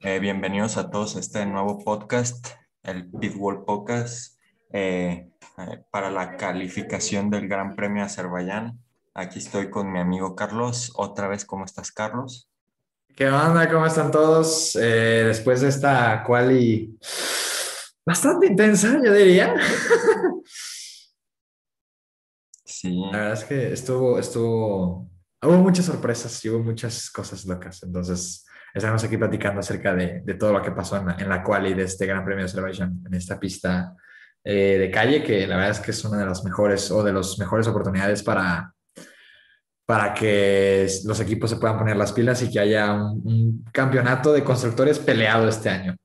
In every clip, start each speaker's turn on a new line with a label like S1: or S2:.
S1: Eh, bienvenidos a todos a este nuevo podcast, el Pitbull Podcast, eh, eh, para la calificación del Gran Premio Azerbaiyán. Aquí estoy con mi amigo Carlos. Otra vez, ¿cómo estás, Carlos?
S2: ¿Qué onda? ¿Cómo están todos? después de esta quali bastante intensa, yo diría.
S1: Sí.
S2: La verdad es que estuvo, estuvo, hubo muchas sorpresas y hubo muchas cosas locas. Entonces, estamos aquí platicando acerca de, de todo lo que pasó en la, en la quali de este Gran Premio de Azerbaiyán, en esta pista eh, de calle, que la verdad es que es una de las mejores o de las mejores oportunidades para, para que los equipos se puedan poner las pilas y que haya un, un campeonato de constructores peleado este año.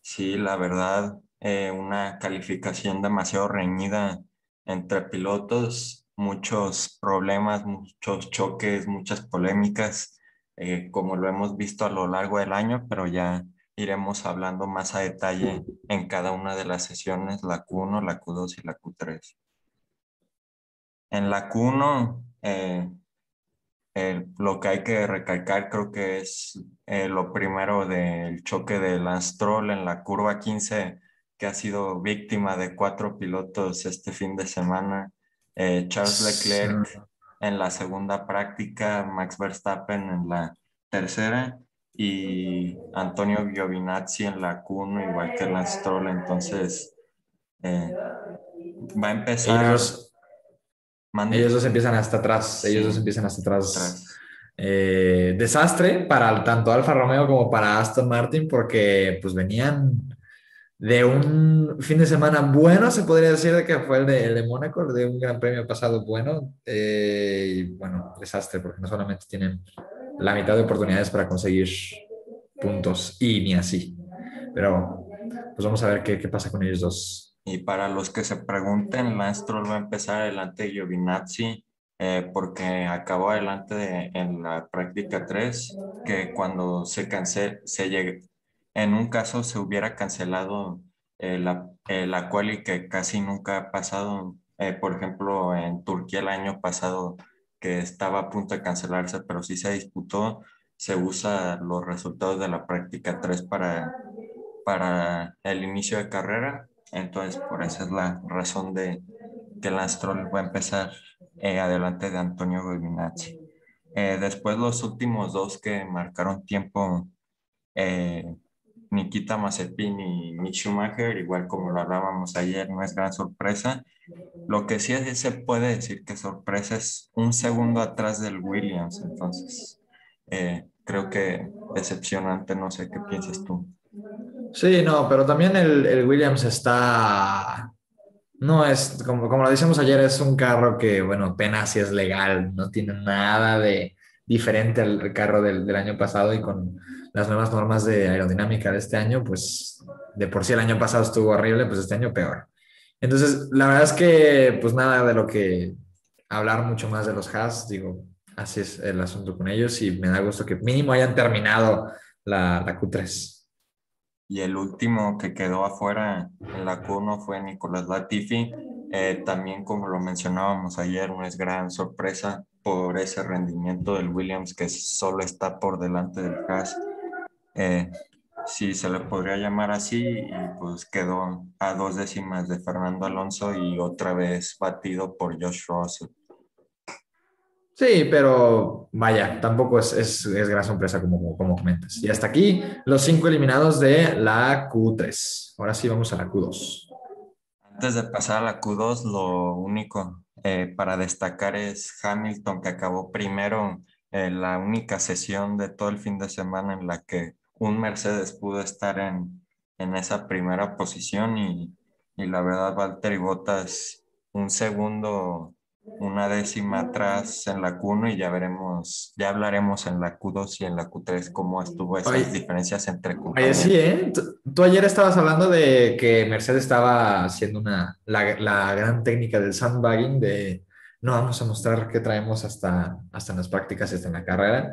S1: Sí, la verdad, eh, una calificación demasiado reñida entre pilotos, muchos problemas, muchos choques, muchas polémicas. Eh, como lo hemos visto a lo largo del año, pero ya iremos hablando más a detalle en cada una de las sesiones, la Q1, la Q2 y la Q3. En la Q1, eh, lo que hay que recalcar creo que es eh, lo primero del choque del Astrol en la curva 15, que ha sido víctima de cuatro pilotos este fin de semana. Charles Leclerc en la segunda práctica, Max Verstappen en la tercera y Antonio Giovinazzi en la Q1, igual que la Stroll. Entonces, eh, va a empezar.
S2: Ellos, ellos dos empiezan hasta atrás. Ellos dos empiezan hasta atrás. Eh, desastre para tanto Alfa Romeo como para Aston Martin, porque pues venían de un fin de semana bueno, se podría decir que fue el de, el de Mónaco, de un gran premio pasado bueno. Eh, y bueno, desastre, porque no solamente tienen la mitad de oportunidades para conseguir puntos y ni así. Pero pues vamos a ver qué, qué pasa con ellos dos.
S1: Y para los que se pregunten, Lance va a empezar adelante de Giovinazzi eh, porque acabó adelante en la práctica 3, que cuando se cancel, se llegue, en un caso se hubiera cancelado eh, la, eh, la quali que casi nunca ha pasado. Eh, por ejemplo, en Turquía el año pasado que estaba a punto de cancelarse, pero sí se disputó, se usa los resultados de la práctica 3 para, para el inicio de carrera. Entonces, por esa es la razón de que el Astrol va a empezar adelante de Antonio Giovinazzi. después los últimos dos que marcaron tiempo Nikita Mazepin y Mick Schumacher, igual como lo hablábamos ayer, no es gran sorpresa. Lo que sí es, se puede decir que sorpresa es un segundo atrás del Williams, entonces eh, creo que decepcionante, no sé qué piensas tú.
S2: Sí, no, pero también el, Williams está, no es, como, como lo decíamos ayer, es un carro que, bueno, apenas si es legal, no tiene nada de diferente al carro del, del año pasado y con las nuevas normas de aerodinámica de este año, pues de por sí el año pasado estuvo horrible, pues este año peor. Entonces, la verdad es que, pues nada de lo que hablar mucho más de los Haas, digo, así es el asunto con ellos y me da gusto que mínimo hayan terminado la, la Q3.
S1: Y el último que quedó afuera en la Q1 fue Nicolás Latifi. Eh, también, como lo mencionábamos ayer, no es gran sorpresa por ese rendimiento del Williams que solo está por delante del Haas eh, si se le podría llamar así, y pues quedó a dos décimas de Fernando Alonso y otra vez batido por Josh Russell.
S2: Sí, pero vaya, tampoco es, es, es gran sorpresa como, como comentas. Y hasta aquí los cinco eliminados de la Q3. Ahora sí vamos a la Q2.
S1: Antes de pasar a la Q2, lo único eh, para destacar es Hamilton, que acabó primero en la única sesión de todo el fin de semana en la que un Mercedes pudo estar en, en esa primera posición y, y, la verdad Valtteri Bottas un segundo, una décima atrás en la Q1 y ya veremos, ya hablaremos en la Q2 y en la Q3 cómo estuvo esas diferencias entre
S2: Oye, sí, ¿eh? Tú, ayer estabas hablando de que Mercedes estaba haciendo una, la, la gran técnica del sandbagging de no vamos a mostrar qué traemos hasta, hasta en las prácticas hasta en la carrera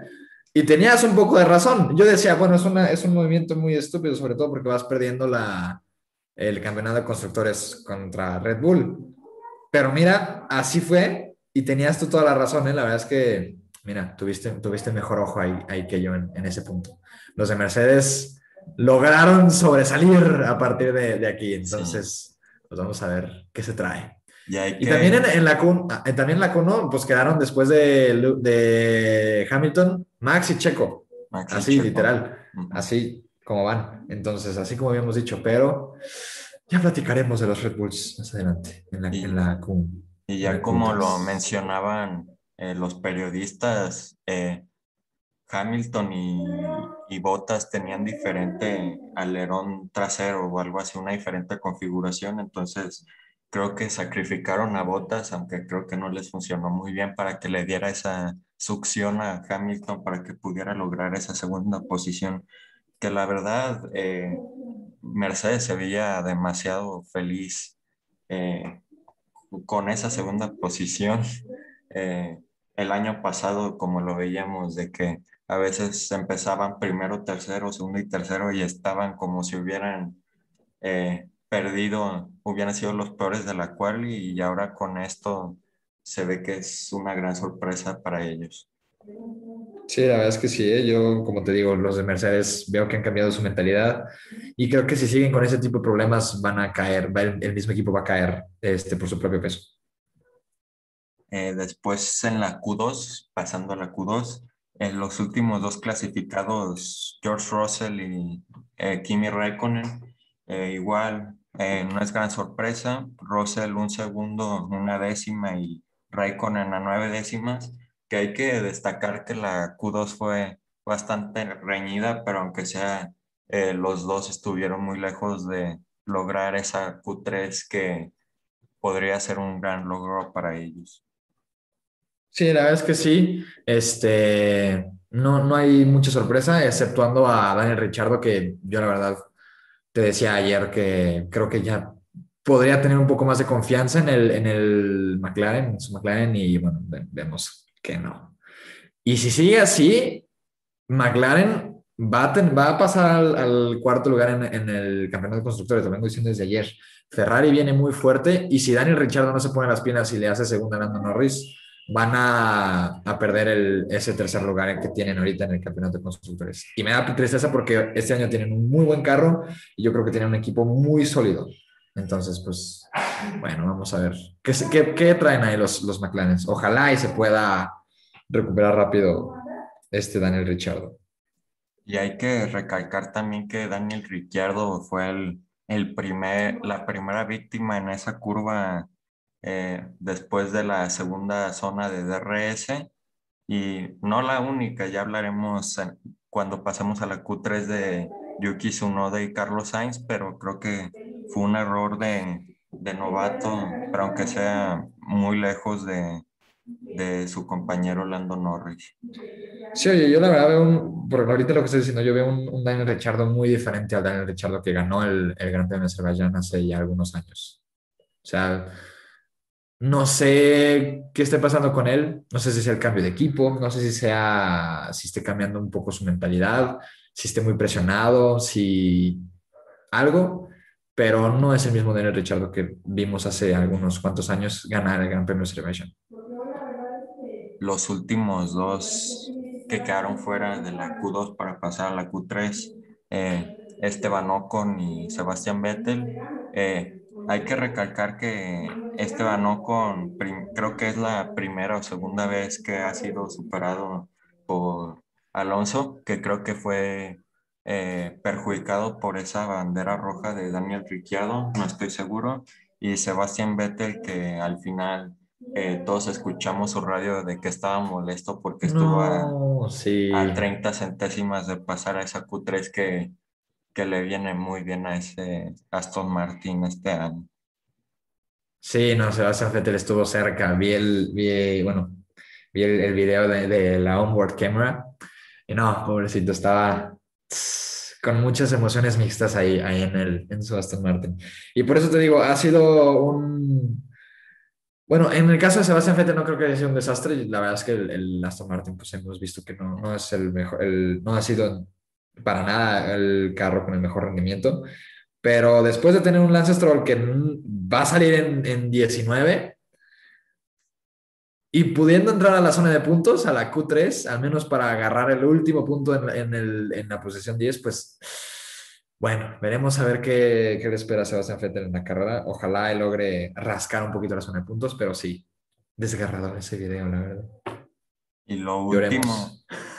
S2: y tenías un poco de razón. Yo decía, bueno, es, una, es un movimiento muy estúpido, sobre todo porque vas perdiendo la, el campeonato de constructores contra Red Bull. Pero mira, así fue y tenías tú toda la razón. ¿eh? La verdad es que mira, tuviste, tuviste mejor ojo ahí, ahí que yo en, en, ese punto. Los de Mercedes lograron sobresalir a partir de, de aquí, entonces sí. pues vamos a ver qué se trae.
S1: Y, que...
S2: también en, en la también en la Q1, pues quedaron después de, de Hamilton, Max y Checo. Max y así, Checo. literal. Uh -huh. Así como van. Entonces, así como habíamos dicho, pero ya platicaremos de los Red Bulls más adelante en la,
S1: y,
S2: en la Q.
S1: Y ya como lo mencionaban eh, los periodistas, eh, Hamilton y, y Bottas tenían diferente alerón trasero o algo así, una diferente configuración, entonces creo que sacrificaron a Bottas, aunque creo que no les funcionó muy bien para que le diera esa succión a Hamilton para que pudiera lograr esa segunda posición, que la verdad eh, Mercedes se veía demasiado feliz eh, con esa segunda posición. Eh, el año pasado, como lo veíamos, de que a veces empezaban primero, tercero, segundo y tercero y estaban como si hubieran perdido, hubieran sido los peores de la cual y ahora con esto se ve que es una gran sorpresa para ellos.
S2: Sí, la verdad es que sí, ¿eh? yo como te digo, los de Mercedes veo que han cambiado su mentalidad y creo que si siguen con ese tipo de problemas van a caer, el, el mismo equipo va a caer este, por su propio peso.
S1: Eh, después en la Q2, pasando a la Q2, en los últimos dos clasificados, George Russell y eh, Kimi Raikkonen, eh, igual, eh, no es gran sorpresa, Russell un segundo, una décima y Raikkonen a nueve décimas, que hay que destacar que la Q2 fue bastante reñida, pero aunque sea, eh, los dos estuvieron muy lejos de lograr esa Q3 que podría ser un gran logro para ellos.
S2: Sí, la verdad es que sí. Este, no, no hay mucha sorpresa, exceptuando a Daniel Richardo, que yo la verdad te decía ayer que creo que ya podría tener un poco más de confianza en el, en el McLaren, en su McLaren, y bueno, vemos que no. Y si sigue así, McLaren va a, ten, va a pasar al, al, cuarto lugar en, en el campeonato de constructores, lo vengo diciendo desde ayer. Ferrari viene muy fuerte y si Daniel Richardo no se pone las pilas y le hace segunda a Lando Norris, van a, a perder el, ese tercer lugar que tienen ahorita en el campeonato de constructores. Y me da tristeza porque este año tienen un muy buen carro y yo creo que tienen un equipo muy sólido. Entonces, pues, bueno, vamos a ver. ¿Qué, qué, qué traen ahí los, los McLaren? Ojalá y se pueda recuperar rápido este Daniel Ricciardo.
S1: Y hay que recalcar también que Daniel Ricciardo fue el, el primer, la primera víctima en esa curva eh, después de la segunda zona de DRS y no la única, ya hablaremos cuando pasemos a la Q3 de Yuki Tsunoda y Carlos Sainz, pero creo que fue un error de, de novato, pero aunque sea muy lejos de, de su compañero Lando Norris.
S2: Sí, oye, yo la verdad veo un, por ahorita lo que estoy diciendo, yo veo un, un Daniel Richardo muy diferente al Daniel Richardo que ganó el, el Gran Premio de Azerbaiyán hace ya algunos años. O sea, no sé qué esté pasando con él, no sé si sea el cambio de equipo, no sé si sea, si esté cambiando un poco su mentalidad, si esté muy presionado, si algo, pero no es el mismo Daniel Richardo que vimos hace algunos cuantos años ganar el Gran Premio de Azerbaiyán.
S1: Los últimos dos que quedaron fuera de la Q2 para pasar a la Q3, eh, Esteban Ocon y Sebastián Vettel, eh, hay que recalcar que Esteban Ocon creo que es la primera o segunda vez que ha sido superado por Alonso, que creo que fue eh, perjudicado por esa bandera roja de Daniel Ricciardo, no estoy seguro, y Sebastián Vettel que al final eh, todos escuchamos su radio de que estaba molesto porque estuvo
S2: no,
S1: a,
S2: sí.
S1: a 30 centésimas de pasar a esa Q3 que que le viene muy bien a ese Aston Martin este año.
S2: Sí, no, Sebastián Vettel estuvo cerca. Vi el, vi, bueno, vi el, el video de, de, la onboard camera y no, pobrecito, estaba con muchas emociones mixtas ahí, ahí en, el, en su Aston Martin. Y por eso te digo, ha sido un... Bueno, en el caso de Sebastián Vettel no creo que haya sido un desastre. La verdad es que el, el Aston Martin, pues hemos visto que no, no es el mejor, el, no ha sido para nada el carro con el mejor rendimiento. Pero después de tener un Lance Stroll que va a salir en, en 19, y pudiendo entrar a la zona de puntos, a la Q3, al menos para agarrar el último punto en, el, en la posición 10, pues bueno, veremos a ver qué, qué le espera a Sebastián Vettel en la carrera. Ojalá él logre rascar un poquito la zona de puntos, pero sí, desgarrador ese video, la verdad.
S1: Y lo último,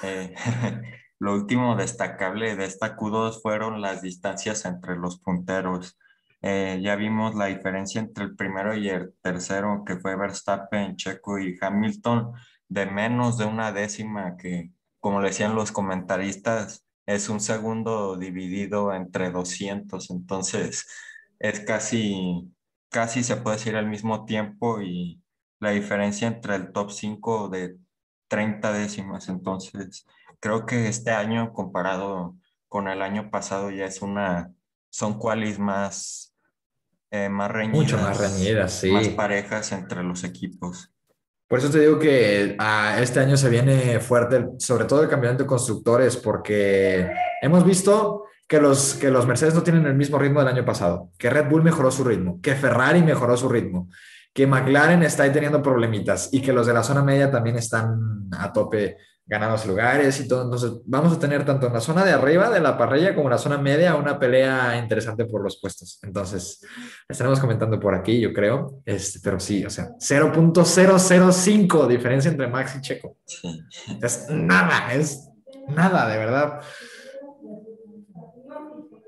S1: eh, lo último destacable de esta Q2 fueron las distancias entre los punteros. Eh, ya vimos la diferencia entre el primero y el tercero, que fue Verstappen, Checo y Hamilton, de menos de una décima, que como decían los comentaristas, es un segundo dividido entre 200, entonces es casi, casi se puede decir al mismo tiempo y la diferencia entre el top 5 de 30 décimas, entonces creo que este año comparado con el año pasado ya es una, son cualis más, eh, más reñidas.
S2: Mucho más reñidas, sí.
S1: Más parejas entre los equipos.
S2: Por eso te digo que a ah, este año se viene fuerte, sobre todo el campeonato de constructores, porque hemos visto que los, que los Mercedes no tienen el mismo ritmo del año pasado, que Red Bull mejoró su ritmo, que Ferrari mejoró su ritmo, que McLaren está ahí teniendo problemitas y que los de la zona media también están a tope ganados lugares y todo. Entonces, vamos a tener tanto en la zona de arriba de la parrilla como en la zona media una pelea interesante por los puestos. Entonces, estaremos comentando por aquí, yo creo. Este, pero sí, o sea, 0.005 diferencia entre Max y Checo. Es nada, es nada, de verdad.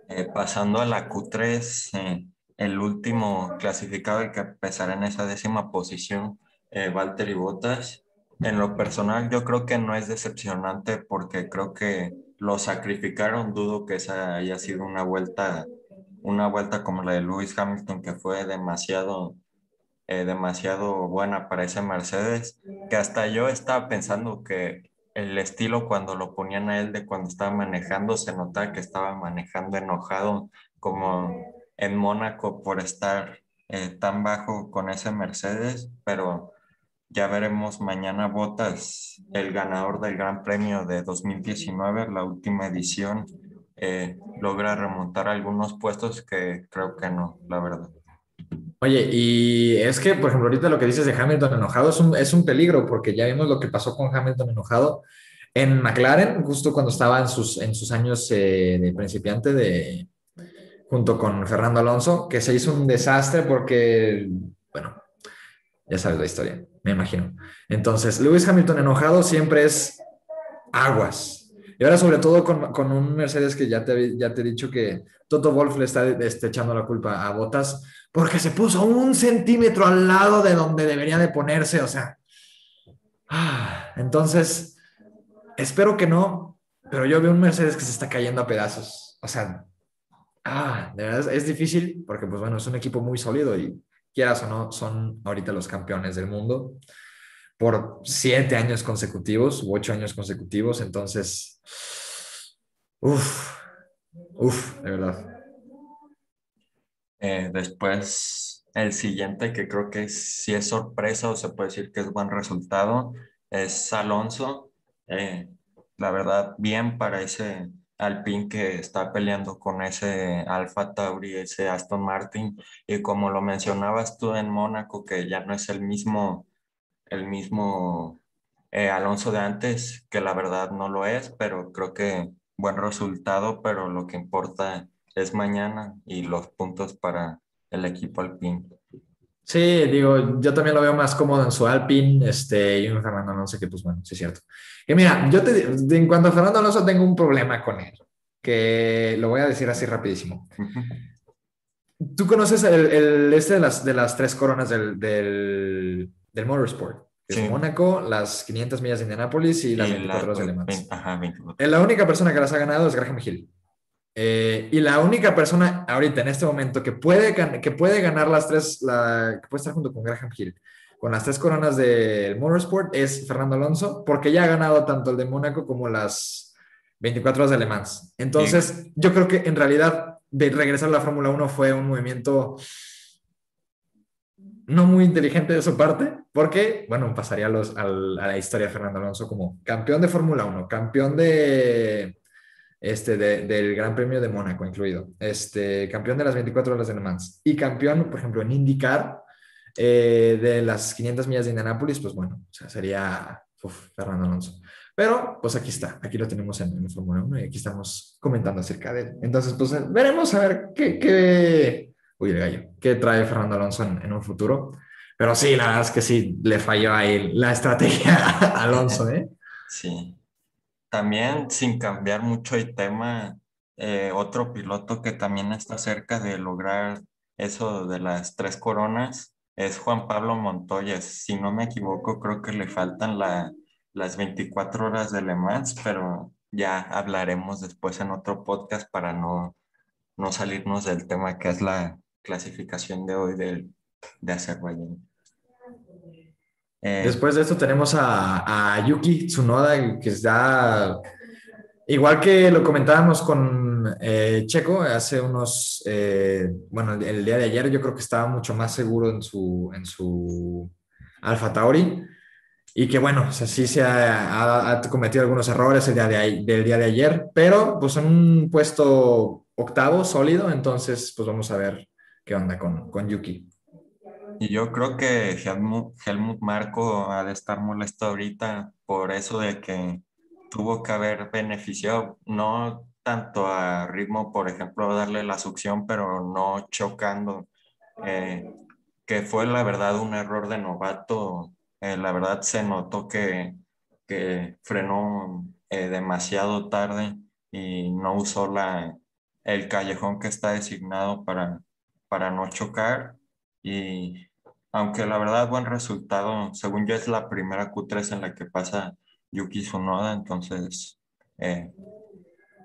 S1: Eh, pasando a la Q3, eh, el último clasificado, el que empezará en esa décima posición, eh, Valtteri Bottas en lo personal, yo creo que no es decepcionante porque creo que lo sacrificaron. Dudo que esa haya sido una vuelta, una vuelta como la de Lewis Hamilton, que fue demasiado, eh, demasiado buena para ese Mercedes, que hasta yo estaba pensando que el estilo cuando lo ponían a él de cuando estaba manejando, se notaba que estaba manejando enojado, como en Mónaco por estar eh, tan bajo con ese Mercedes, pero ya veremos mañana Botas, el ganador del Gran Premio de 2019, la última edición, eh, logra remontar algunos puestos que creo que no, la verdad.
S2: Oye, y es que, por ejemplo, ahorita lo que dices de Hamilton enojado es un, es un peligro, porque ya vimos lo que pasó con Hamilton enojado en McLaren, justo cuando estaba en sus, en sus años eh, de principiante, de, junto con Fernando Alonso, que se hizo un desastre porque, bueno, ya sabes la historia me imagino. Entonces, Lewis Hamilton enojado siempre es aguas. Y ahora sobre todo con, un Mercedes que ya te, ya te he dicho que Toto Wolf le está este, echando la culpa a Botas porque se puso un centímetro al lado de donde debería de ponerse, o sea. Ah, entonces, espero que no, pero yo veo un Mercedes que se está cayendo a pedazos. O sea, ah, es difícil porque, pues bueno, es un equipo muy sólido y quieras o no, son ahorita los campeones del mundo por siete años consecutivos u ocho años consecutivos. Entonces, uff, uff, de verdad.
S1: Eh, después, el siguiente que creo que si es sorpresa o se puede decir que es buen resultado es Alonso. Eh, la verdad, bien para ese Alpine que está peleando con ese Alfa Tauri, ese Aston Martin, y como lo mencionabas tú en Mónaco, que ya no es el mismo, el mismo eh, Alonso de antes, que la verdad no lo es, pero creo que buen resultado, pero lo que importa es mañana y los puntos para el equipo Alpine.
S2: Sí, digo, yo también lo veo más cómodo en su Alpine, este, y un Fernando Alonso que, pues bueno, sí es cierto. Y mira, yo te, en cuanto a Fernando Alonso tengo un problema con él, que lo voy a decir así rapidísimo. Tú conoces el, este de las, de las tres coronas del, del, del Motorsport, que es Mónaco, las 500 millas de Indianápolis y las 24 horas de Le Mans. Ajá, La única persona que las ha ganado es Graham Hill. Eh, y la única persona ahorita en este momento que puede, que puede ganar las tres, la, que puede estar junto con Graham Hill, con las tres coronas del Motorsport es Fernando Alonso, porque ya ha ganado tanto el de Mónaco como las 24 horas de Le Mans. Entonces, yo creo que en realidad de regresar a la Fórmula 1 fue un movimiento no muy inteligente de su parte, porque, bueno, pasaría los, a la historia de Fernando Alonso como campeón de Fórmula 1, campeón de este, del Gran Premio de Mónaco incluido, este, campeón de las 24 horas de Le Mans y campeón, por ejemplo, en IndyCar, eh, de las 500 millas de Indianápolis, pues bueno, o sea, sería Fernando Alonso. Pero pues aquí está, aquí lo tenemos en, en Fórmula 1 y aquí estamos comentando acerca de él. Entonces, pues veremos a ver qué, qué, uy, el gallo, qué trae Fernando Alonso en, en un futuro. Pero sí, la verdad es que sí, le falló ahí la estrategia a Alonso, ¿eh?
S1: Sí. También, sin cambiar mucho el tema, eh, otro piloto que también está cerca de lograr eso de las tres coronas es Juan Pablo Montoya. Si no me equivoco, creo que le faltan la, las 24 horas de Le Mans, pero ya hablaremos después en otro podcast para no, no salirnos del tema que es la clasificación de hoy de, de Azerbaiyán.
S2: Eh, después de esto tenemos a, Yuki Tsunoda, que está igual que lo comentábamos con eh, Checo hace unos, eh, bueno, el día de ayer yo creo que estaba mucho más seguro en su, en su Alfa Tauri y que bueno, o sea, sí se ha, cometido algunos errores el día de, del día de ayer, pero pues en un puesto octavo sólido, entonces pues vamos a ver qué onda con, con Yuki.
S1: Y yo creo que Helmut, Helmut Marco ha de estar molesto ahorita por eso de que tuvo que haber beneficiado, no tanto a ritmo, por ejemplo, darle la succión, pero no chocando, eh, que fue la verdad un error de novato eh, la verdad se notó que, que frenó eh, demasiado tarde y no usó la, el callejón que está designado para, para no chocar. Y aunque la verdad buen resultado, según yo es la primera Q3 en la que pasa Yuki Tsunoda, entonces... Eh,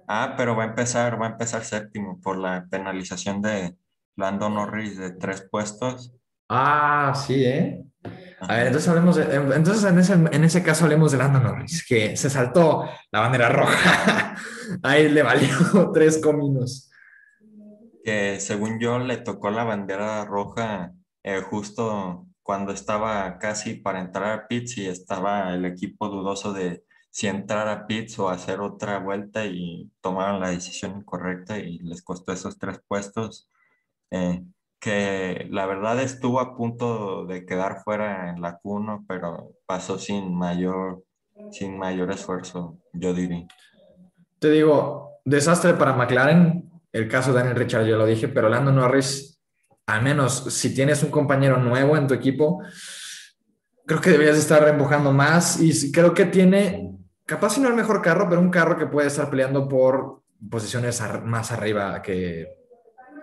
S1: ah, pero va a empezar, va a empezar séptimo por la penalización de Lando Norris de tres puestos.
S2: Ah, sí, ¿eh? A ver, entonces hablemos de, entonces en ese, en ese caso hablemos de Lando Norris, que se saltó la bandera roja. Ahí le valió tres cominos.
S1: Que según yo le tocó la bandera roja eh, justo cuando estaba casi para entrar a pits y estaba el equipo dudoso de si entrar a pits o hacer otra vuelta y tomaron la decisión incorrecta y les costó esos tres puestos. Eh, que la verdad estuvo a punto de quedar fuera en la Q1, pero pasó sin mayor, sin mayor esfuerzo, yo diría.
S2: Te digo, desastre para McLaren, el caso de Daniel Richard, yo lo dije, pero Lando Norris, al menos si tienes un compañero nuevo en tu equipo, creo que deberías estar empujando más y creo que tiene, capaz si no el mejor carro, pero un carro que puede estar peleando por posiciones más arriba que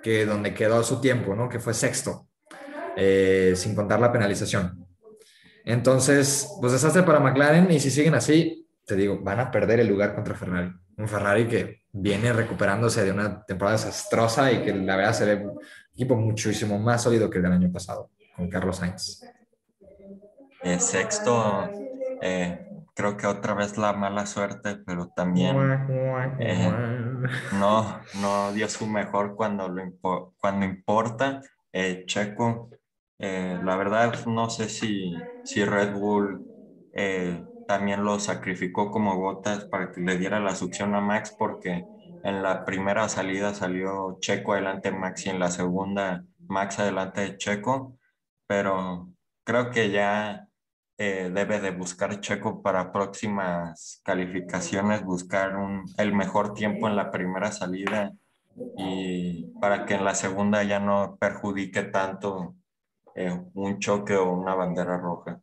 S2: que donde quedó su tiempo, ¿no? Que fue sexto, eh, sin contar la penalización. Entonces, pues desastre para McLaren y si siguen así, te digo, van a perder el lugar contra Ferrari. Un Ferrari que viene recuperándose de una temporada desastrosa y que la verdad se ve un equipo muchísimo más sólido que el del año pasado, con Carlos Sainz.
S1: Eh, sexto, eh, creo que otra vez la mala suerte, pero también eh, no, no dio su mejor cuando, lo cuando importa. Eh, Checo, eh, la verdad no sé si, si Red Bull también lo sacrificó como gotas para que le diera la succión a Max, porque en la primera salida salió Checo adelante de Max y en la segunda Max adelante de Checo, pero creo que ya eh, debe de buscar Checo para próximas calificaciones, buscar un, el mejor tiempo en la primera salida y para que en la segunda ya no perjudique tanto eh, un choque o una bandera roja.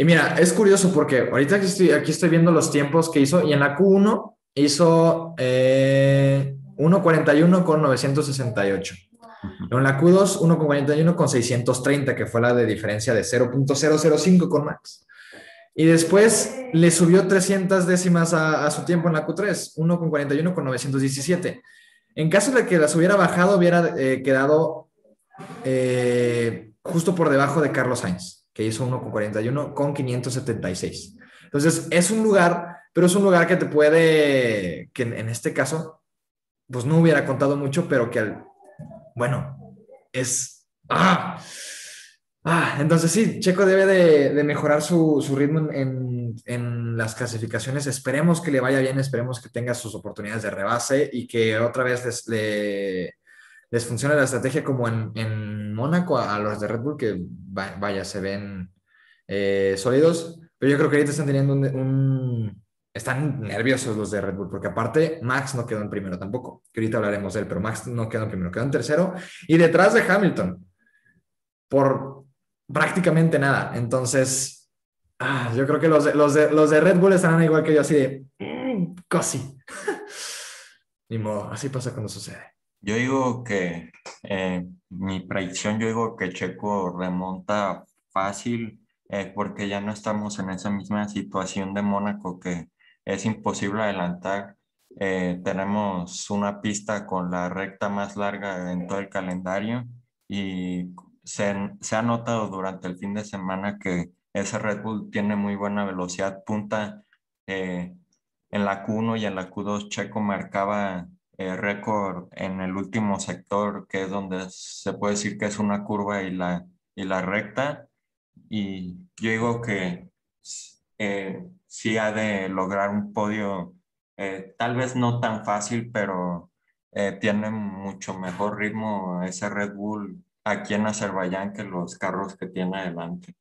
S2: Y mira, es curioso porque ahorita aquí estoy, aquí estoy viendo los tiempos que hizo y en la Q1 hizo eh, 1.41 con 968. En la Q2, 1.41 con 630, que fue la de diferencia de 0.005 con Max. Y después le subió 300 décimas a, su tiempo en la Q3, 1.41 con 917. En caso de que las hubiera bajado, hubiera eh, quedado eh, justo por debajo de Carlos Sainz, que hizo 1.41 con 576. Entonces, es un lugar, pero es un lugar que te puede, que en este caso, pues no hubiera contado mucho, pero que al, bueno, es... ¡Ah! Ah, entonces sí, Checo debe de, mejorar su, ritmo en, las clasificaciones. Esperemos que le vaya bien, esperemos que tenga sus oportunidades de rebase y que otra vez le, les funcione la estrategia como en, en Mónaco a, los de Red Bull, que vaya, se ven eh, sólidos, pero yo creo que ahorita están teniendo un, Están nerviosos los de Red Bull, porque aparte Max no quedó en primero tampoco, que ahorita hablaremos de él, pero Max no quedó en primero, quedó en tercero y detrás de Hamilton, por prácticamente nada. Entonces, ah, yo creo que los de, los, de, los de Red Bull estarán igual que yo, así de, mm, casi. Ni modo, así pasa cuando sucede.
S1: Yo digo que eh, mi predicción, yo digo que Checo remonta fácil eh, porque ya no estamos en esa misma situación de Mónaco que es imposible adelantar. Eh, tenemos una pista con la recta más larga en todo el calendario y se, se ha notado durante el fin de semana que ese Red Bull tiene muy buena velocidad punta. en la Q1 y en la Q2 Checo marcaba eh, récord en el último sector, que es donde se puede decir que es una curva y la, y la recta. Y yo digo que eh, sí ha de lograr un podio, eh, tal vez no tan fácil, pero tiene mucho mejor ritmo ese Red Bull aquí en Azerbaiyán que los carros que tiene adelante.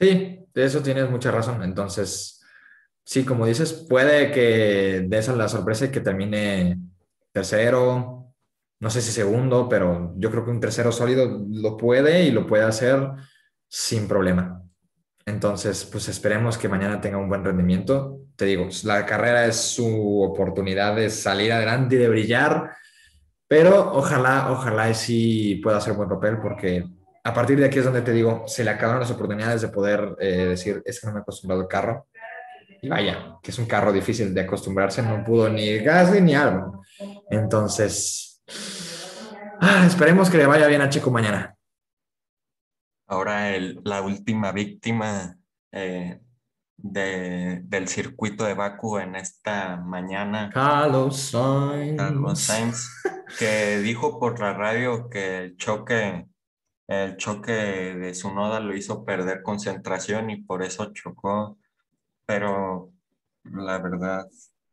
S2: Sí, de eso tienes mucha razón. Entonces, Sí, como dices, puede que de esa la sorpresa y que termine tercero, no sé si segundo, pero yo creo que un tercero sólido lo puede y lo puede hacer sin problema. Entonces, pues esperemos que mañana tenga un buen rendimiento. Te digo, la carrera es su oportunidad de salir adelante y de brillar, pero ojalá, ojalá sí pueda hacer buen papel porque a partir de aquí es donde te digo, se le acabaron las oportunidades de poder eh, decir, es que no me he acostumbrado al carro y vaya, que es un carro difícil de acostumbrarse, no pudo ni Gasly ni algo. Entonces, ah, esperemos que le vaya bien a Chico mañana.
S1: Ahora la última víctima eh, de, del circuito de Baku en esta mañana.
S2: Carlos Sainz.
S1: Carlos Sainz, que dijo por la radio que el choque, el choque de su noda lo hizo perder concentración y por eso chocó pero la verdad,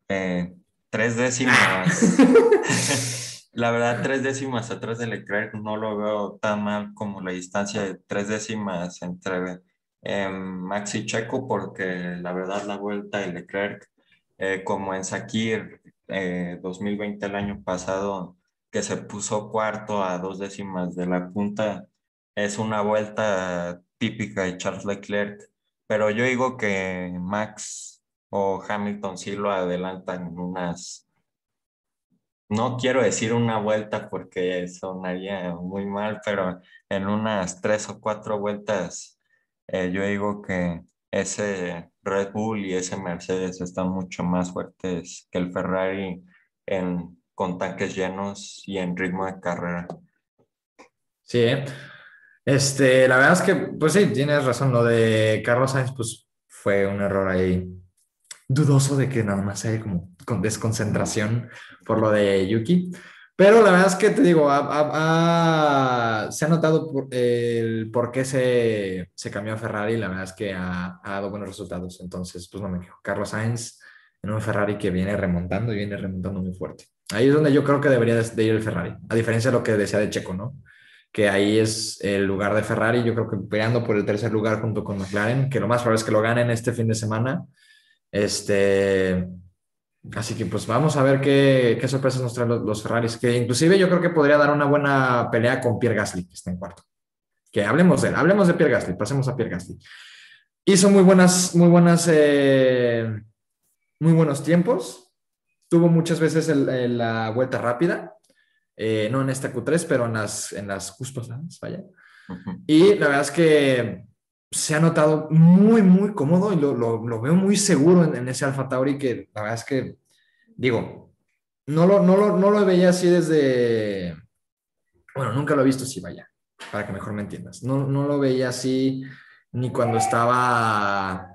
S1: eh, tres décimas, la verdad, tres décimas atrás de Leclerc no lo veo tan mal como la distancia de tres décimas entre eh, Max y Checo, porque la verdad la vuelta de Leclerc, eh, como en Sakir 2020 el año pasado, que se puso cuarto a dos décimas de la punta, es una vuelta típica de Charles Leclerc pero yo digo que Max o Hamilton sí lo adelantan unas, no quiero decir una vuelta porque sonaría muy mal, pero en unas tres o cuatro vueltas, eh, yo digo que ese Red Bull y ese Mercedes están mucho más fuertes que el Ferrari en, con tanques llenos y en ritmo de carrera.
S2: Sí, ¿eh? Este, la verdad es que, pues sí, tienes razón, lo de Carlos Sainz, pues fue un error ahí dudoso de que nada más hay como con desconcentración por lo de Yuki. Pero la verdad es que te digo, se ha notado por, el por qué se, se, cambió a Ferrari. La verdad es que ha, dado buenos resultados. Entonces, pues no me quejo. Carlos Sainz en un Ferrari que viene remontando y viene remontando muy fuerte. Ahí es donde yo creo que debería de ir el Ferrari, a diferencia de lo que decía de Checo, ¿no? Que ahí es el lugar de Ferrari, yo creo que peleando por el tercer lugar junto con McLaren, que lo más probable es que lo ganen este fin de semana. Este, así que pues vamos a ver qué, sorpresas nos traen los, Ferraris, que inclusive yo creo que podría dar una buena pelea con Pierre Gasly, que está en cuarto. Que hablemos de él, hablemos de Pierre Gasly, pasemos a Pierre Gasly. Hizo muy buenas, muy buenas, eh, muy buenos tiempos. Tuvo muchas veces la vuelta rápida, eh, no en esta Q3, pero en las, en las vaya. Y la verdad es que se ha notado muy, muy cómodo y lo, lo, veo muy seguro en, ese Alfa Tauri que la verdad es que, digo, no lo, no, lo, no lo veía así desde, bueno, nunca lo he visto así, vaya, para que mejor me entiendas. No, no lo veía así ni cuando estaba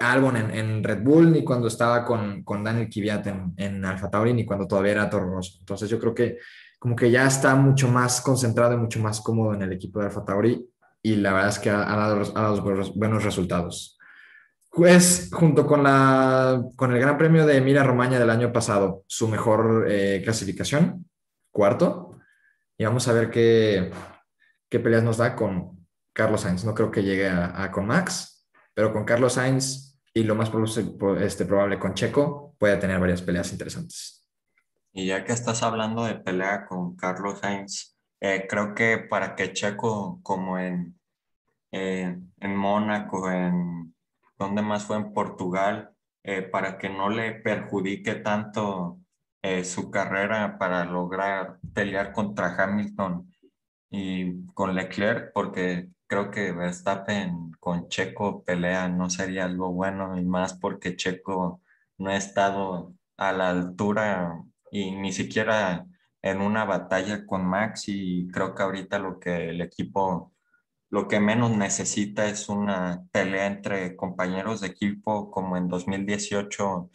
S2: Albon en, Red Bull, ni cuando estaba con, con Daniel Kvyat en, en Alfa Tauri, ni cuando todavía era Toro Rosso. Entonces yo creo que como que ya está mucho más concentrado y mucho más cómodo en el equipo de Alfa Tauri y la verdad es que ha, dado, ha buenos resultados. Pues junto con, la, con el Gran Premio de Emilia Romagna del año pasado, su mejor eh, clasificación. cuarto. Y vamos a ver qué, qué peleas nos da con Carlos Sainz. No creo que llegue a, con Max, pero con Carlos Sainz y lo más este, probable con Checo puede tener varias peleas interesantes.
S1: Y ya que estás hablando de pelea con Carlos Sainz, eh, creo que para que Checo, como en, eh, en Mónaco, en donde más fue en Portugal, eh, para que no le perjudique tanto su carrera para lograr pelear contra Hamilton y con Leclerc, porque creo que Verstappen con Checo pelea no sería algo bueno y más porque Checo no ha estado a la altura y ni siquiera en una batalla con Max y creo que ahorita lo que el equipo lo que menos necesita es una pelea entre compañeros de equipo como en 2018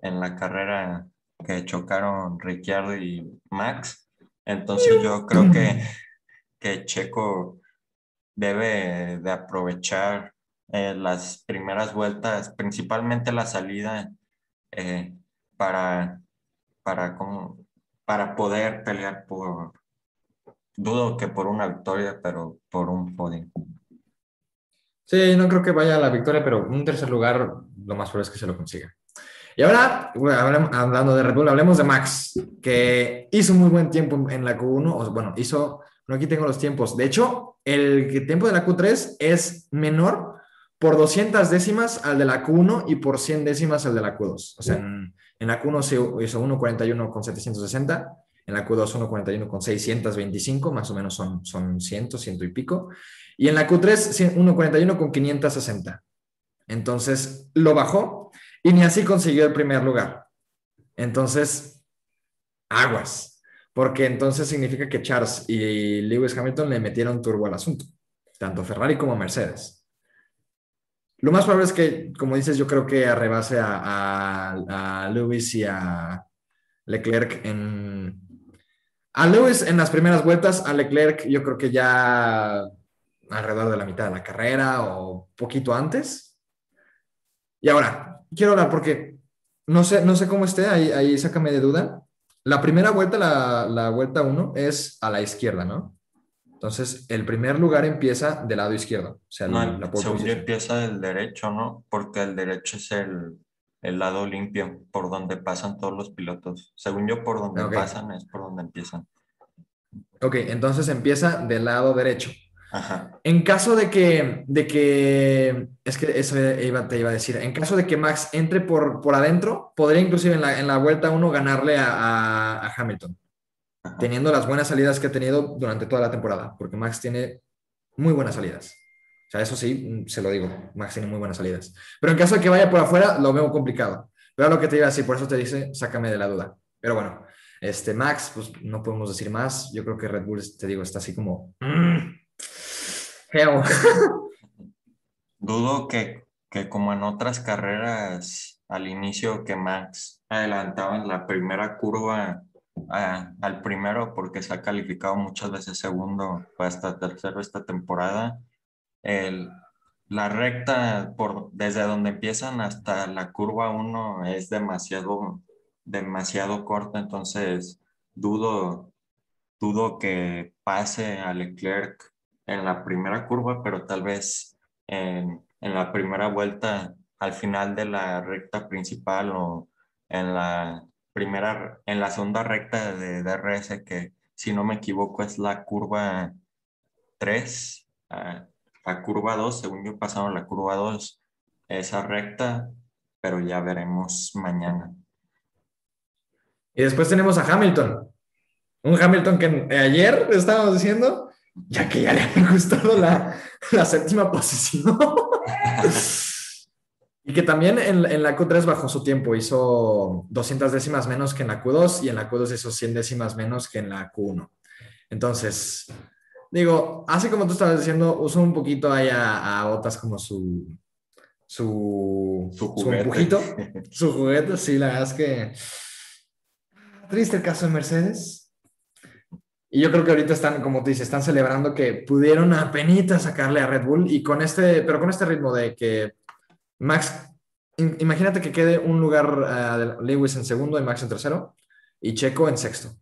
S1: en la carrera que chocaron Ricciardo y Max. Entonces yo creo que, que Checo debe de aprovechar eh, las primeras vueltas, principalmente la salida, eh, para, para, como, para poder pelear por, dudo que por una victoria, pero por un podio.
S2: Sí, no creo que vaya a la victoria, pero un tercer lugar, lo más probable es que se lo consiga. Y ahora, hablando de Red Bull, hablemos de Max, que hizo muy buen tiempo en la Q1, o bueno, hizo, no aquí tengo los tiempos, de hecho, el tiempo de la Q3 es menor por 200 décimas al de la Q1 y por 100 décimas al de la Q2. O sea, en, en la Q1 se hizo 1.41 con 760, en la Q2 1.41 con 625, más o menos son, son 100, 100 y pico. Y en la Q3 1.41 con 560. Entonces lo bajó y ni así consiguió el primer lugar. Entonces, aguas, porque entonces significa que Charles y Lewis Hamilton le metieron turbo al asunto, tanto Ferrari como Mercedes. Lo más probable es que, como dices, yo creo que arrebase a, a, Lewis y a Leclerc en... A Lewis en las primeras vueltas, a Leclerc yo creo que ya alrededor de la mitad de la carrera o poquito antes. Y ahora, quiero hablar porque no sé, no sé cómo esté, ahí, ahí sácame de duda. La primera vuelta, la, la vuelta 1, es a la izquierda, ¿no? Entonces, el primer lugar empieza del lado izquierdo. O sea,
S1: no, la empieza del derecho, ¿no? Porque el derecho es el, el, lado limpio, por donde pasan todos los pilotos. Según yo, por donde pasan es por donde empiezan.
S2: Ok, entonces empieza del lado derecho. Ajá. En caso de que, de que, es que eso iba, te iba a decir, en caso de que Max entre por, por adentro, podría inclusive en la, en la vuelta 1 ganarle a, a Hamilton teniendo las buenas salidas que ha tenido durante toda la temporada, porque Max tiene muy buenas salidas. O sea, eso sí, se lo digo, Max tiene muy buenas salidas. Pero en caso de que vaya por afuera, lo veo complicado. Pero lo que te iba a decir, por eso te dice, sácame de la duda. Pero bueno, este Max, pues no podemos decir más. Yo creo que Red Bull, te digo, está así como... Mm,
S1: Dudo que, que como en otras carreras al inicio que Max adelantaba en la primera curva al primero porque se ha calificado muchas veces segundo hasta tercero esta temporada. La recta por, desde donde empiezan hasta la curva 1 es demasiado, demasiado corta, entonces dudo, dudo que pase a Leclerc en la primera curva, pero tal vez en, en la primera vuelta al final de la recta principal o en la primera, en la segunda recta de DRS, que si no me equivoco es la curva 3, la curva 2, según yo pasaron la curva 2, esa recta, pero ya veremos mañana.
S2: Y después tenemos a Hamilton. Un Hamilton que ayer estábamos diciendo, ya que ya le ha gustado la, la séptima posición. Y que también en, en, la Q3 bajó su tiempo, hizo 200 décimas menos que en la Q2 y en la Q2 hizo 100 décimas menos que en la Q1. Entonces, digo, así como tú estabas diciendo, usó un poquito ahí a, a Botas como su, su, su, juguete. Su, juguete, sí, la verdad es que triste el caso de Mercedes. Y yo creo que ahorita están, como te dices, están celebrando que pudieron apenas sacarle a Red Bull y con este, pero con este ritmo de que Max, imagínate que quede un lugar uh, de Lewis en segundo y Max en tercero y Checo en sexto.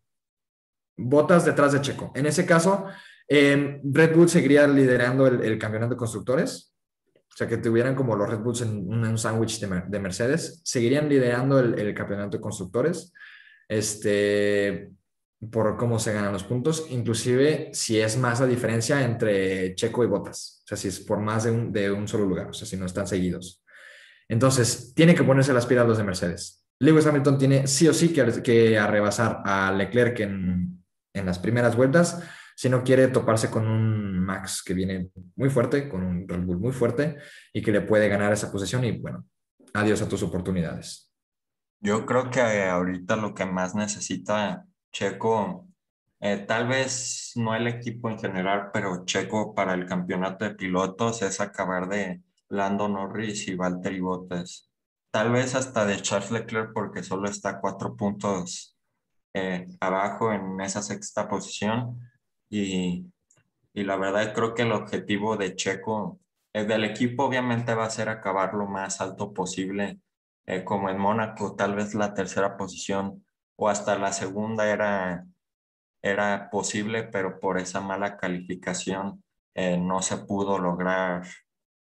S2: Botas detrás de Checo. En ese caso, eh, Red Bull seguiría liderando el, campeonato de constructores. O sea, que tuvieran como los Red Bulls en un, sándwich de, Mercedes. Seguirían liderando el, el campeonato de constructores. Este, por cómo se ganan los puntos, inclusive si es más la diferencia entre Checo y Botas, o sea, si es por más de un, de un solo lugar, o sea, si no están seguidos. Entonces, tiene que ponerse las pilas los de Mercedes. Lewis Hamilton tiene sí o sí que, que arrebasar a Leclerc en, en las primeras vueltas, si no quiere toparse con un Max que viene muy fuerte, con un Red Bull muy fuerte y que le puede ganar esa posición y bueno, adiós a tus oportunidades.
S1: Yo creo que ahorita lo que más necesita Checo, eh, tal vez no el equipo en general, pero Checo para el campeonato de pilotos es acabar de Lando Norris y Valtteri Bottas. Tal vez hasta de Charles Leclerc porque solo está cuatro puntos eh, abajo en esa sexta posición. Y, y la verdad creo que el objetivo de Checo, el del equipo obviamente va a ser acabar lo más alto posible, eh, como en Mónaco, tal vez la tercera posición o hasta la segunda era, era posible, pero por esa mala calificación eh, no se pudo lograr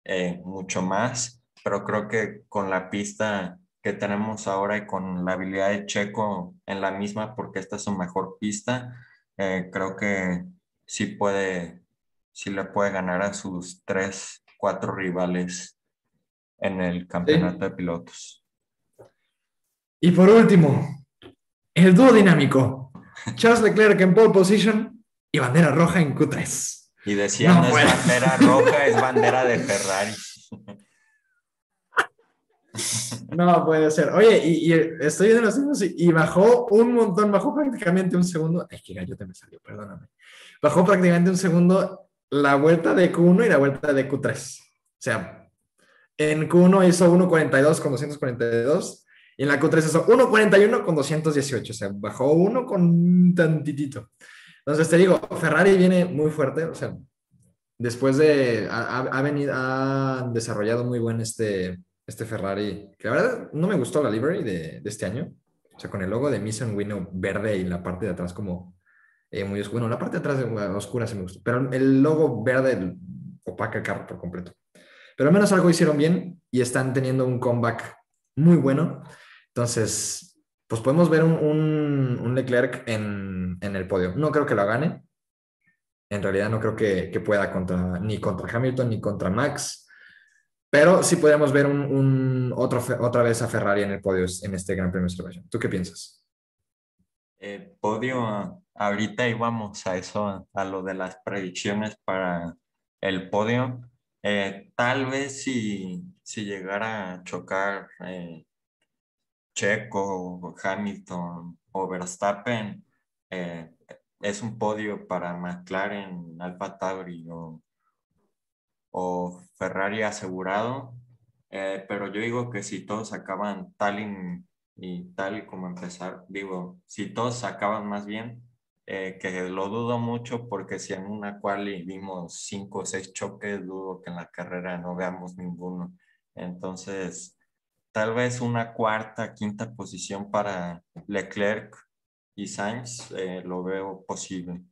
S1: eh, mucho más. Pero creo que con la pista que tenemos ahora y con la habilidad de Checo en la misma, porque esta es su mejor pista, eh, creo que sí puede, sí le puede ganar a sus tres, cuatro rivales en el campeonato de pilotos.
S2: Y por último, el dúo dinámico. Charles Leclerc en pole position y bandera roja en
S1: Q3. Y decían, no, es bandera roja, es bandera de Ferrari.
S2: No puede ser. Oye, y, estoy viendo los números y, bajó un montón, bajó prácticamente un segundo. Ay, qué gallo te me salió, perdóname. Bajó prácticamente un segundo la vuelta de Q1 y la vuelta de Q3. O sea, en Q1 hizo 1.42 con 242 y en la Q3 es 1.41 con 218, o sea, bajó uno con tantitito. Entonces te digo, Ferrari viene muy fuerte, o sea, después de, ha, venido, ha desarrollado muy buen este, este Ferrari, que la verdad no me gustó la livery de, de este año, o sea, con el logo de Mission Winnow verde y la parte de atrás como eh, muy bueno, la parte de atrás oscura sí me gustó, pero el logo verde opaca el carro por completo. Pero al menos algo hicieron bien y están teniendo un comeback muy bueno. Entonces, pues podemos ver un, Leclerc en, el podio. No creo que lo gane. En realidad no creo que, pueda contra, ni contra Hamilton ni contra Max. Pero sí podemos ver un, otro, otra vez a Ferrari en el podio en este Gran Premio de Azerbaiyán. ¿Tú qué piensas?
S1: El podio, ahorita íbamos a eso, a lo de las predicciones para el podio. Eh, tal vez si, si llegara a chocar eh, Checo, Hamilton o Verstappen, eh, es un podio para McLaren, Alfa Tauri o, Ferrari asegurado. Eh, pero yo digo que si todos acaban tal y, tal y como empezar, digo, si todos acaban más bien, eh, que lo dudo mucho porque si en una quali vimos cinco o seis choques, dudo que en la carrera no veamos ninguno. Entonces, tal vez una cuarta, quinta posición para Leclerc y Sainz, eh, lo veo posible.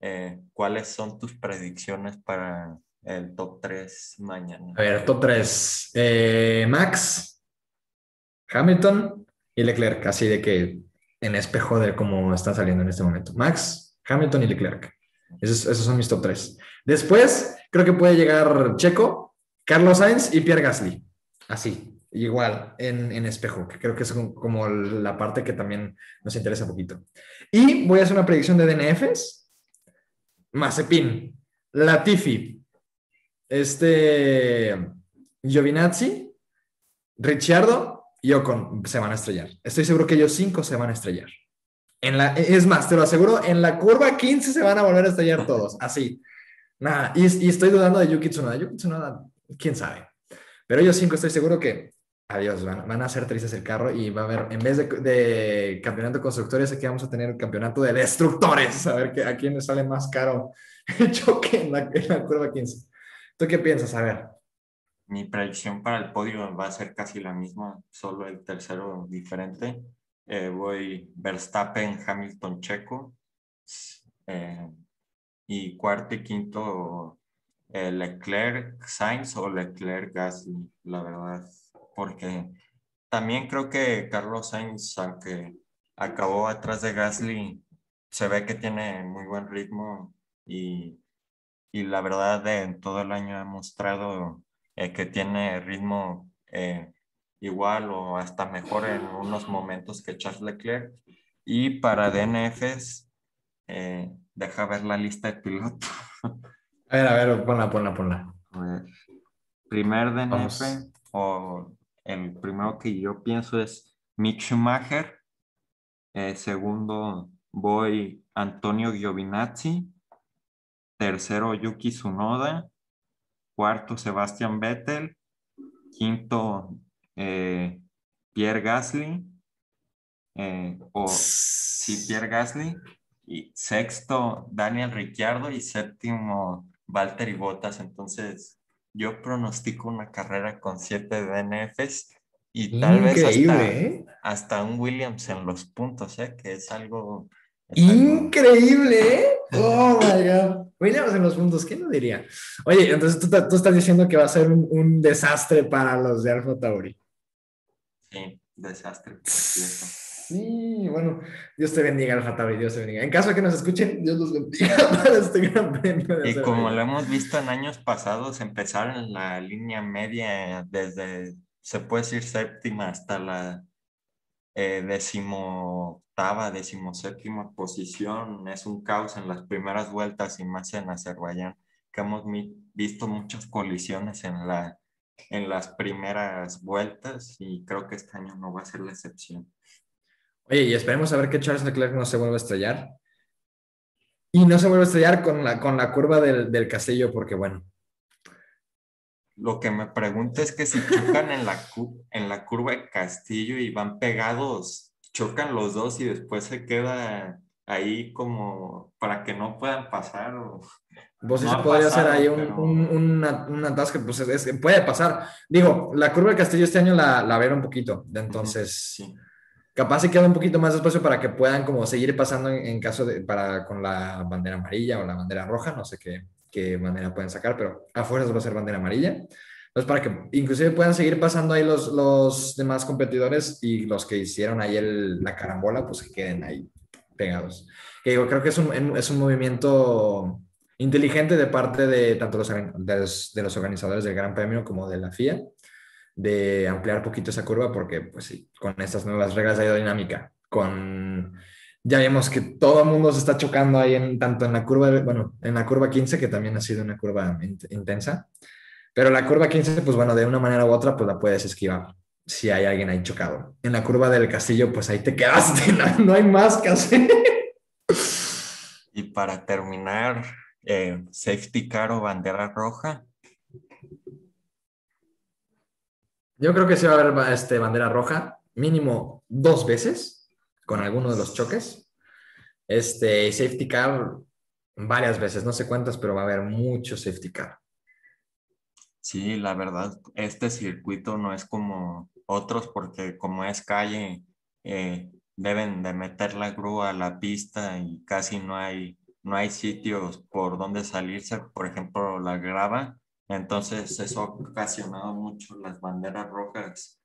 S1: Eh, ¿Cuáles son tus predicciones para el top 3 mañana?
S2: A ver, top 3. Eh, Max, Hamilton y Leclerc, así de que en espejo de cómo está saliendo en este momento. Max, Hamilton y Leclerc. Esos, esos son mis top 3. Después, creo que puede llegar Checo, Carlos Sainz y Pierre Gasly. Así, igual, en, espejo, que creo que es como la parte que también nos interesa un poquito. Y voy a hacer una predicción de DNFs. Mazepin, Latifi, este, Giovinazzi, Ricciardo y Ocon se van a estrellar. Estoy seguro que ellos cinco se van a estrellar. Es más, te lo aseguro, en la curva 15 se van a volver a estrellar todos, así. Nada, y, y estoy dudando de Yuki Tsunoda. Yuki Tsunoda quién sabe. Pero ellos cinco estoy seguro que, adiós, van, van a hacer tristes el carro y va a haber, en vez de, campeonato de constructores, aquí vamos a tener campeonato de destructores, a ver que, a quién le sale más caro el choque en la, curva 15. ¿Tú qué piensas? A ver.
S1: Mi predicción para el podio va a ser casi la misma, solo el tercero diferente. eh, voy Verstappen, Hamilton, Checo. Eh, y cuarto y quinto, eh, Leclerc, Sainz o Leclerc, Gasly, la verdad. Porque también creo que Carlos Sainz, aunque acabó atrás de Gasly, se ve que tiene muy buen ritmo y, y la verdad en todo el año ha mostrado que tiene ritmo igual o hasta mejor en unos momentos que Charles Leclerc. Y para DNFs, eh, deja ver la lista de pilotos.
S2: A ver, a ver, ponla, ponla, ponla.
S1: primer DNF o el primero que yo pienso es Mick Schumacher. Eh, segundo, voy Antonio Giovinazzi. Tercero, Yuki Tsunoda. Cuarto, Sebastian Vettel. Quinto, eh, Pierre Gasly, eh, o sí, Pierre Gasly, y sexto Daniel Ricciardo y séptimo Valtteri Bottas. Entonces, yo pronostico una carrera con siete DNFs y tal vez hasta, ¿eh? hasta, un Williams en los puntos, ¿eh? que es algo...
S2: Increíble, Oh my God. Williams en los puntos, ¿quién lo diría? Oye, entonces tú, tú estás diciendo que va a ser un, un desastre para los de Alfa Tauri.
S1: Sí, desastre.
S2: Sí, bueno, Dios te bendiga, Alfa Dios te bendiga. En caso de que nos escuchen, Dios los bendiga para este gran
S1: premio. y como lo hemos visto en años pasados, empezar en la línea media desde, se puede decir, séptima hasta la eh, decimoctava, decimoséptima posición, es un caos en las primeras vueltas y más en Azerbaiyán, que hemos visto muchas colisiones en la en las primeras vueltas y creo que este año no va a ser la excepción.
S2: Oye, y esperemos a ver que Charles Leclerc no se vuelva a estrellar. Y no se vuelva a estrellar con la, con la curva del, del castillo, porque bueno.
S1: Lo que me pregunto es que si chocan en la, en la curva de castillo y van pegados, chocan los dos y después se queda ahí como para que no puedan pasar. O...
S2: Pues eso podría ser ahí un, un, una, pues es, puede pasar. Digo, la curva del castillo este año la, la un poquito, entonces capaz se queda un poquito más espacio para que puedan como seguir pasando en, caso de, para con la bandera amarilla o la bandera roja, no sé qué, qué manera pueden sacar, pero afuera va a ser bandera amarilla. Entonces, para que inclusive puedan seguir pasando ahí los, los demás competidores y los que hicieron ahí el, la carambola, pues que queden ahí pegados. Que digo, creo que es un, es un movimiento inteligente de parte de tanto los, de los, organizadores del Gran Premio como de la FIA, de ampliar poquito esa curva, porque pues sí, con estas nuevas reglas de aerodinámica, con... Ya vemos que todo el mundo se está chocando ahí en tanto en la curva, bueno, en la curva 15, que también ha sido una curva intensa, pero la curva 15, pues bueno, de una manera u otra, pues la puedes esquivar si hay alguien ahí chocado. En la curva del castillo, pues ahí te quedaste, no, hay más que hacer.
S1: Y para terminar, eh, safety car o bandera roja.
S2: Yo creo que sí va a haber este, bandera roja, mínimo dos veces, con alguno de los choques. Este, safety car varias veces, no sé cuántas, pero va a haber mucho safety car.
S1: Sí, la verdad, este circuito no es como otros porque como es calle, eh, deben de meter la grúa a la pista y casi no hay, no hay sitios por donde salirse, por ejemplo, la grava. Entonces eso ha ocasionado mucho las banderas rojas.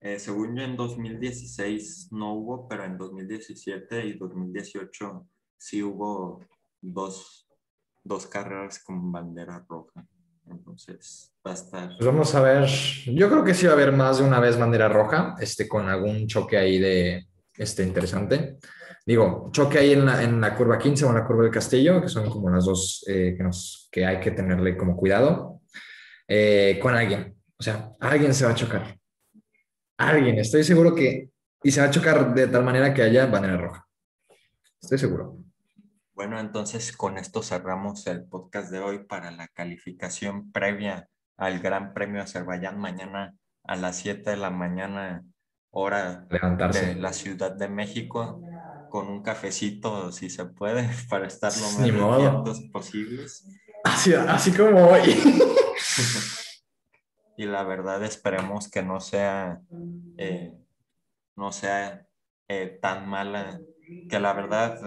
S1: Eh, según yo en 2016 no hubo, pero en 2017 y 2018 sí hubo dos, dos carreras con bandera roja. Entonces, va a estar.
S2: Pues vamos a ver. Yo creo que sí va a haber más de una vez bandera roja, este, con algún choque ahí de este, interesante. Digo, choque ahí en la, en la curva 15 o en la curva del castillo, que son como las dos eh, que, nos, que hay que tenerle como cuidado. Eh, con alguien. O sea, alguien se va a chocar. Alguien, estoy seguro que. Y se va a chocar de tal manera que haya bandera roja. Estoy seguro.
S1: Bueno, entonces con esto cerramos el podcast de hoy para la calificación previa al Gran Premio Azerbaiyán mañana a las 7 de la mañana, hora de la Ciudad de México, con un cafecito, si se puede, para estar lo más posibles.
S2: Así, así como hoy.
S1: y la verdad esperemos que no sea, eh, no sea eh, tan mala que la verdad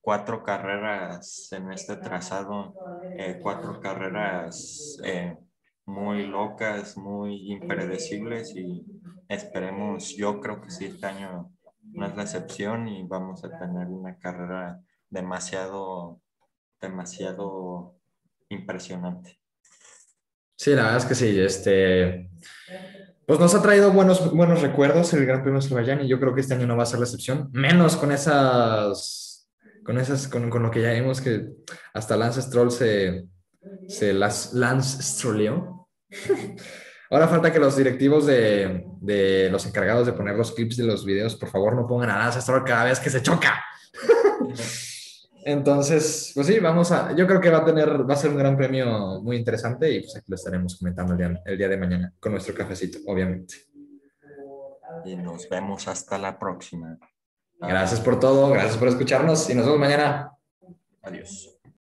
S1: cuatro carreras en este trazado, eh, cuatro carreras eh, muy locas, muy impredecibles y esperemos, yo creo que sí, este año no es la excepción y vamos a tener una carrera demasiado, demasiado impresionante.
S2: Sí, la verdad es que sí, este, pues nos ha traído buenos, buenos recuerdos el Gran Premio de Azerbaiyán y yo creo que este año no va a ser la excepción, menos con esas, con esas, con, con lo que ya vimos que hasta Lance Stroll se, se las, Lance Strolleó. Ahora falta que los directivos de, de, los encargados de poner los clips de los videos, por favor, no pongan a Lance Stroll cada vez que se choca. Entonces, pues sí, vamos a, yo creo que va a tener, va a ser un gran premio muy interesante y pues aquí lo estaremos comentando el día, el día de mañana con nuestro cafecito, obviamente.
S1: Y nos vemos hasta la próxima.
S2: Gracias por todo, gracias por escucharnos y nos vemos mañana.
S1: Adiós.